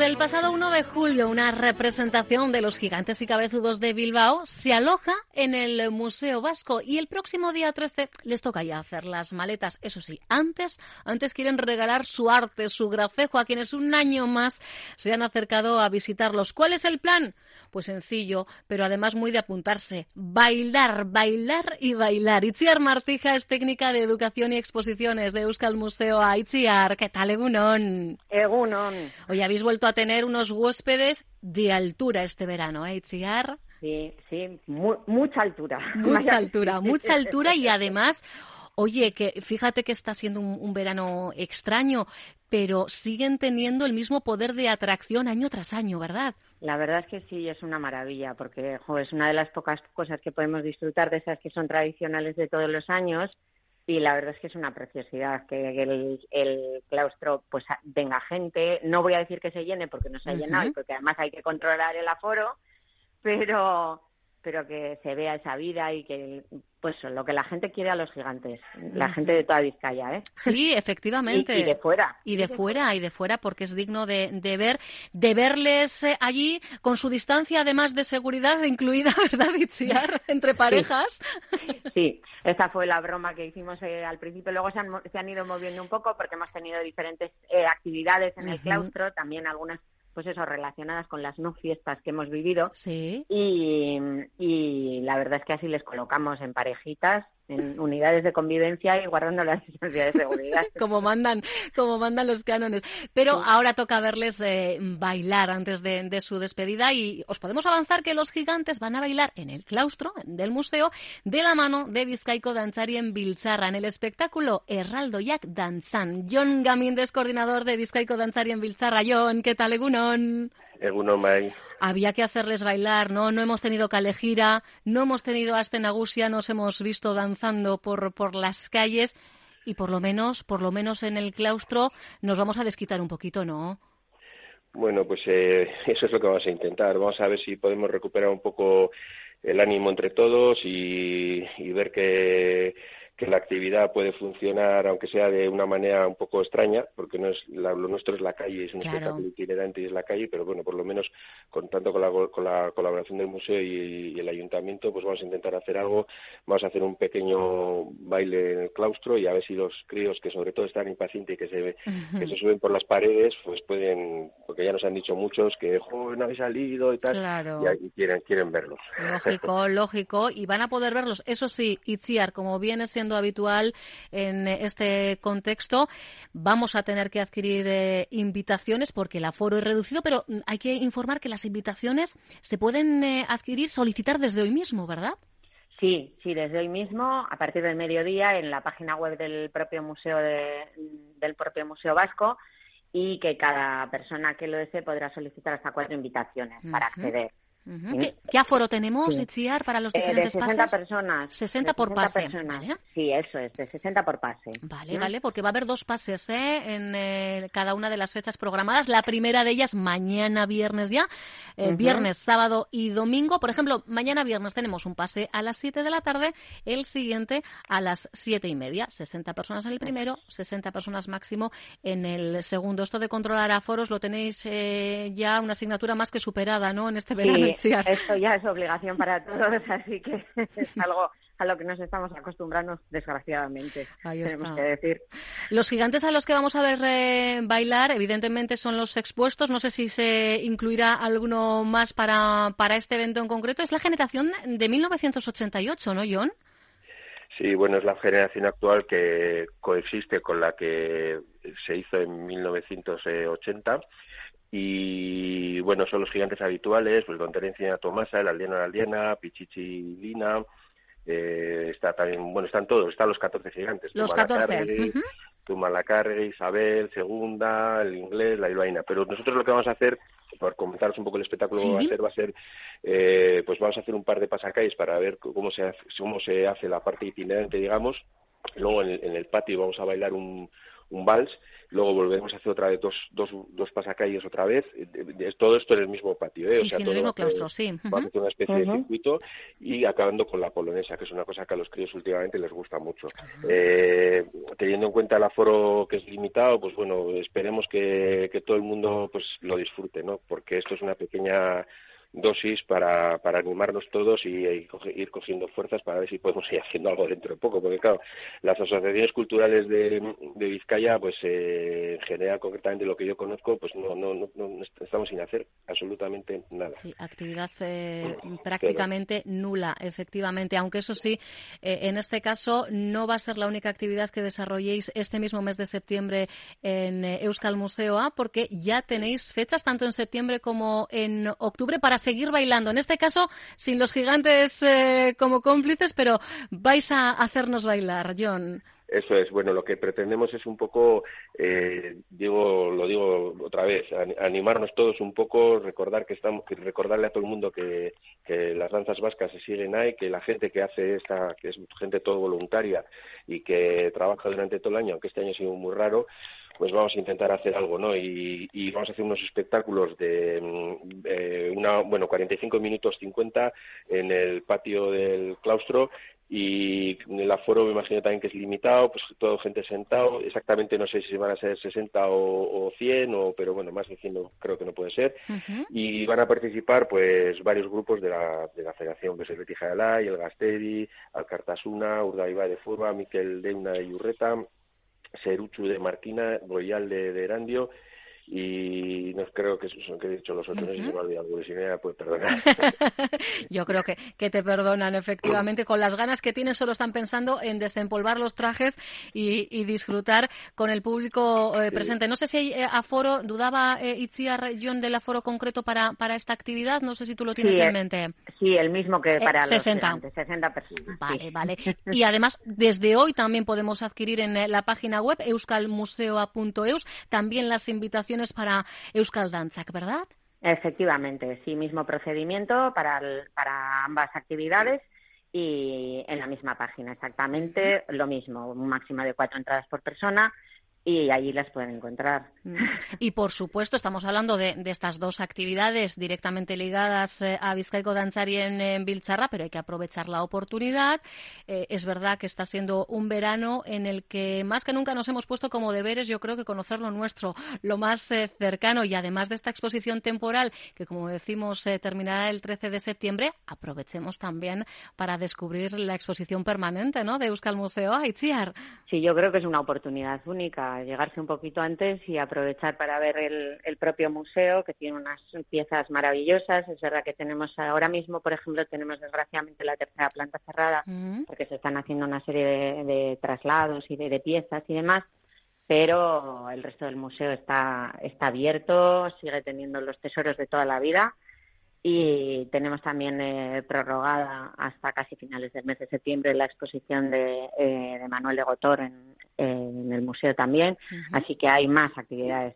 Desde el pasado 1 de julio, una representación de los gigantes y cabezudos de Bilbao se aloja en el Museo Vasco y el próximo día 13 les toca ya hacer las maletas. Eso sí, antes, antes quieren regalar su arte, su grafejo a quienes un año más se han acercado a visitarlos. ¿Cuál es el plan? Pues sencillo, pero además muy de apuntarse. Bailar, bailar y bailar. Itziar Martija es técnica de educación y exposiciones de Euskal Museo a Itziar. ¿Qué tal, Egunon? Egunon. Hoy habéis vuelto a tener unos huéspedes de altura este verano, ¿eh, Itziar? Sí, sí, mucha altura. Mucha altura, mucha altura y además, oye, que fíjate que está siendo un, verano extraño, pero siguen teniendo el mismo poder de atracción año tras año, ¿verdad? La verdad es que sí, es una maravilla, porque es una de las pocas cosas que podemos disfrutar de esas que son tradicionales de todos los años y la verdad es que es una preciosidad que el, claustro pues venga gente. No voy a decir que se llene porque no se ha llenado porque además hay que controlar el aforo pero pero que se vea esa vida y que pues lo que la gente quiere a los gigantes, la gente de toda Vizcaya, ¿eh? Sí, efectivamente. Y, de fuera. Y de, fuera, y de fuera, porque es digno de, de ver, de verles eh, allí con su distancia, además de seguridad incluida, ¿verdad, Itziar? Entre parejas. Sí. esa fue la broma que hicimos eh, al principio. Luego se han, se han ido moviendo un poco porque hemos tenido diferentes eh, actividades en el claustro, también algunas pues eso, relacionadas con las no fiestas que hemos vivido. Sí. Y, y la verdad es que así les colocamos en parejitas en unidades de convivencia y guardando las distancia de seguridad. como mandan, como mandan los cánones. Pero ahora toca verles eh, bailar antes de, su despedida y os podemos avanzar que los gigantes van a bailar en el claustro del museo de la mano de Vizcaico Danzari en Bilzarra en el espectáculo Herraldo Jack Danzan. John Gamíndes, coordinador de Vizcaico Danzari en Bilzarra. John, ¿qué tal, Egunon? Había que hacerles bailar, ¿no? No hemos tenido calejira, no hemos tenido astenagusia, nos hemos visto danzando por, por las calles y por lo menos, por lo menos en el claustro nos vamos a desquitar un poquito, ¿no? Bueno, pues eh, eso es lo que vamos a intentar. Vamos a ver si podemos recuperar un poco el ánimo entre todos y, ver que, que la actividad puede funcionar, aunque sea de una manera un poco extraña, porque no es lo nuestro es la calle, es un espectáculo itinerante y es la calle, pero bueno, por lo menos con tanto con la, con la colaboración del museo y, el ayuntamiento, pues vamos a intentar hacer algo, vamos a hacer un pequeño baile en el claustro y a ver si los críos que sobre todo están impacientes y que se, que se suben por las paredes, pues pueden, porque ya nos han dicho muchos que joven habéis salido y tal, y, quieren, quieren verlos. Lógico, lógico, y van a poder verlos. Eso sí, Itziar, como viene siendo habitual en este contexto, vamos a tener que adquirir eh, invitaciones porque el aforo es reducido, pero hay que informar que las invitaciones se pueden eh, adquirir, solicitar desde hoy mismo, ¿verdad? Sí, sí, desde hoy mismo, a partir del mediodía, en la página web del propio museo del propio museo vasco y que cada persona que lo desee podrá solicitar hasta cuatro invitaciones para acceder. ¿Qué, aforo tenemos, Itziar, para los diferentes eh, de 60 personas. 60 por pase. Sí, eso es, de 60 por pase. Vale, vale, porque va a haber dos pases ¿eh? en eh, cada una de las fechas programadas. La primera de ellas mañana viernes ya, eh, viernes, sábado y domingo. Por ejemplo, mañana viernes tenemos un pase a las 7 de la tarde, el siguiente a las 7 y media. 60 personas en el primero, 60 personas máximo en el segundo. Esto de controlar aforos lo tenéis ya una asignatura más que superada, ¿no? En este verano. Esto ya es obligación para todos, así que es algo a lo que nos estamos acostumbrando, desgraciadamente, tenemos que decir. Los gigantes a los que vamos a ver eh, bailar, evidentemente, son los expuestos. No sé si se incluirá alguno más para, para este evento en concreto. Es la generación de 1988, ¿no, John? Sí, bueno, es la generación actual que coexiste con la que se hizo en 1980 y bueno, son los gigantes habituales, pues Don Terencia Tomasa, el aldeano la aldeana, Pichichi Lina, eh, está también, bueno, están todos, están los 14 gigantes. Los 14. Tumalacarre, Isabel, Segunda, el inglés, la Iluaina. Pero nosotros lo que vamos a hacer, por comentaros un poco el espectáculo que vamos a hacer, va a ser, eh, pues vamos a hacer un par de pasacalles para ver cómo se hace, cómo se hace la parte itinerante, digamos. Luego en el patio vamos a bailar un, un vals, luego volvemos a hacer otra vez dos, dos, dos pasacalles otra vez, todo esto en el mismo patio, ¿eh? o sea, sí, en el mismo claustro, sí. Vamos a hacer una especie de circuito y acabando con la polonesa, que es una cosa que a los críos últimamente les gusta mucho. eh, teniendo en cuenta el aforo que es limitado, pues bueno, esperemos que, que todo el mundo pues lo disfrute, ¿no? Porque esto es una pequeña dosis para, para animarnos todos y, ir cogiendo fuerzas para ver si podemos ir haciendo algo dentro de poco, porque claro, las asociaciones culturales de, de Vizcaya, pues eh, en general, concretamente lo que yo conozco, pues no, no, no, estamos sin hacer absolutamente nada. Sí, actividad eh, prácticamente nula, efectivamente, aunque eso sí, eh, en este caso no va a ser la única actividad que desarrolléis este mismo mes de septiembre en Euskal Museo A, porque ya tenéis fechas tanto en septiembre como en octubre para seguir bailando. En este caso, sin los gigantes eh, como cómplices, pero vais a hacernos bailar, John. Eso es, bueno, lo que pretendemos es un poco, eh, digo, lo digo otra vez, animarnos todos un poco, recordar que estamos, recordarle a todo el mundo que, que las danzas vascas se siguen ahí, que la gente que hace esta, que es gente todo voluntaria y que trabaja durante todo el año, aunque este año ha sido muy raro, pues vamos a intentar hacer algo, ¿no? Y, vamos a hacer unos espectáculos de mm, eh, una, bueno, 45 minutos 50 en el patio del claustro y el aforo me imagino también que es limitado, pues todo gente sentado, exactamente no sé si van a ser 60 o, o 100, o, pero bueno, más de 100 creo que no puede ser, y van a participar pues varios grupos de la, de la federación, que es el Betija de Alay, el Gasteri, Alcartasuna, Urdaiba de Furba, Miquel Deuna de Yurreta, Seruchu de Marquina, Royal de, de Erandio y no creo que son que he dicho los otros, uh -huh. si me pues perdonar. Yo creo que, que te perdonan, efectivamente, con las ganas que tienen, solo están pensando en desempolvar los trajes y, y disfrutar con el público eh, presente. No sé si hay eh, aforo, dudaba eh, Itziar John del aforo concreto para, para esta actividad, no sé si tú lo tienes en mente. Sí, el mismo que para 60. los 60 personas. Vale, vale. Y además, desde hoy también podemos adquirir en la página web euskalmuseo.eus también las invitaciones para Euskal Danzak, ¿verdad? Efectivamente, sí, mismo procedimiento para, para ambas actividades y en la misma página, exactamente lo mismo, un máximo de cuatro entradas por persona y allí las pueden encontrar. Mm. Y por supuesto, estamos hablando de, estas dos actividades directamente ligadas eh, a Vizcaico Danzari en, en pero hay que aprovechar la oportunidad. Eh, es verdad que está siendo un verano en el que más que nunca nos hemos puesto como deberes, yo creo que conocer lo nuestro, lo más eh, cercano y además de esta exposición temporal, que como decimos terminará el 13 de septiembre, aprovechemos también para descubrir la exposición permanente ¿no? de Euskal Museo Aitziar. Sí, yo creo que es una oportunidad única llegarse un poquito antes y aprovechar para ver el, propio museo, que tiene unas piezas maravillosas. Es verdad que tenemos ahora mismo, por ejemplo, tenemos desgraciadamente la tercera planta cerrada, porque se están haciendo una serie de, traslados y de, piezas y demás pero el resto del museo está, está abierto, sigue teniendo los tesoros de toda la vida y tenemos también eh, prorrogada hasta casi finales del mes de septiembre la exposición de, eh, Manuel de Gotor en, el museo también, así que hay más actividades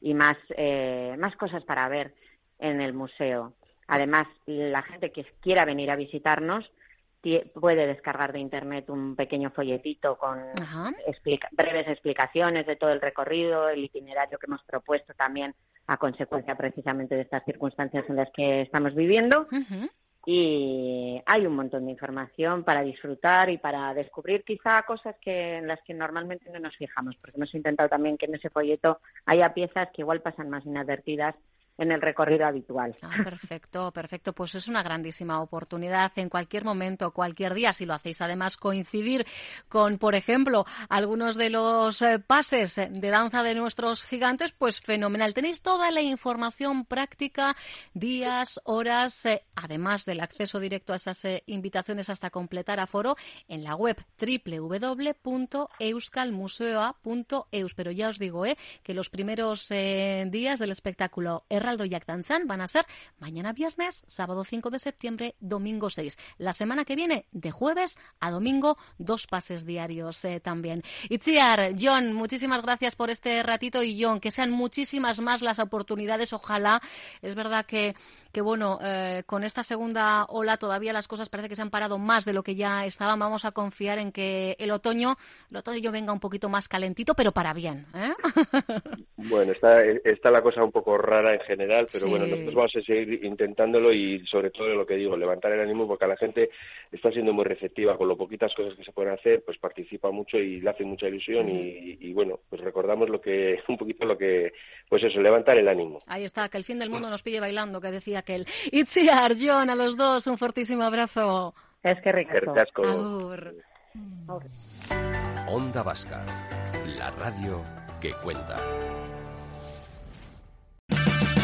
y más, eh, más cosas para ver en el museo. Además, la gente que quiera venir a visitarnos puede descargar de internet un pequeño folletito con breves explicaciones de todo el recorrido, el itinerario que hemos propuesto también a consecuencia precisamente de estas circunstancias en las que estamos viviendo. Y hay un montón de información para disfrutar y para descubrir quizá cosas que en las que normalmente no nos fijamos, porque hemos intentado también que en ese folleto haya piezas que igual pasan más inadvertidas en el recorrido habitual. Ah, perfecto, perfecto. Pues es una grandísima oportunidad en cualquier momento, cualquier día, si lo hacéis además coincidir con, por ejemplo, algunos de los eh, pases de danza de nuestros gigantes, pues fenomenal. Tenéis toda la información práctica, días, horas, eh, además del acceso directo a esas eh, invitaciones hasta completar aforo en la web www.euskalmuseoa.eus. Pero ya os digo, que los primeros días del espectáculo Y Actanzán van a ser mañana viernes, sábado 5 de septiembre, domingo 6. La semana que viene, de jueves a domingo, dos pases diarios eh, también. Itziar, John, muchísimas gracias por este ratito y John, que sean muchísimas más las oportunidades. Ojalá, es verdad que, que bueno, eh, con esta segunda ola todavía las cosas parece que se han parado más de lo que ya estaban. Vamos a confiar en que el otoño, el otoño venga un poquito más calentito, pero para bien. ¿eh? Bueno, está, está la cosa un poco rara en general general, pero bueno, nosotros vamos a seguir intentándolo y sobre todo lo que digo, levantar el ánimo porque la gente está siendo muy receptiva con lo poquitas cosas que se pueden hacer, pues participa mucho y le hace mucha ilusión y, bueno, pues recordamos lo que, un poquito lo que, pues eso, levantar el ánimo. Ahí está, que el fin del mundo nos pille bailando, que decía aquel. Itziar, John, a los dos, un fortísimo abrazo. Es que ricasco. Onda Vasca, la radio que cuenta.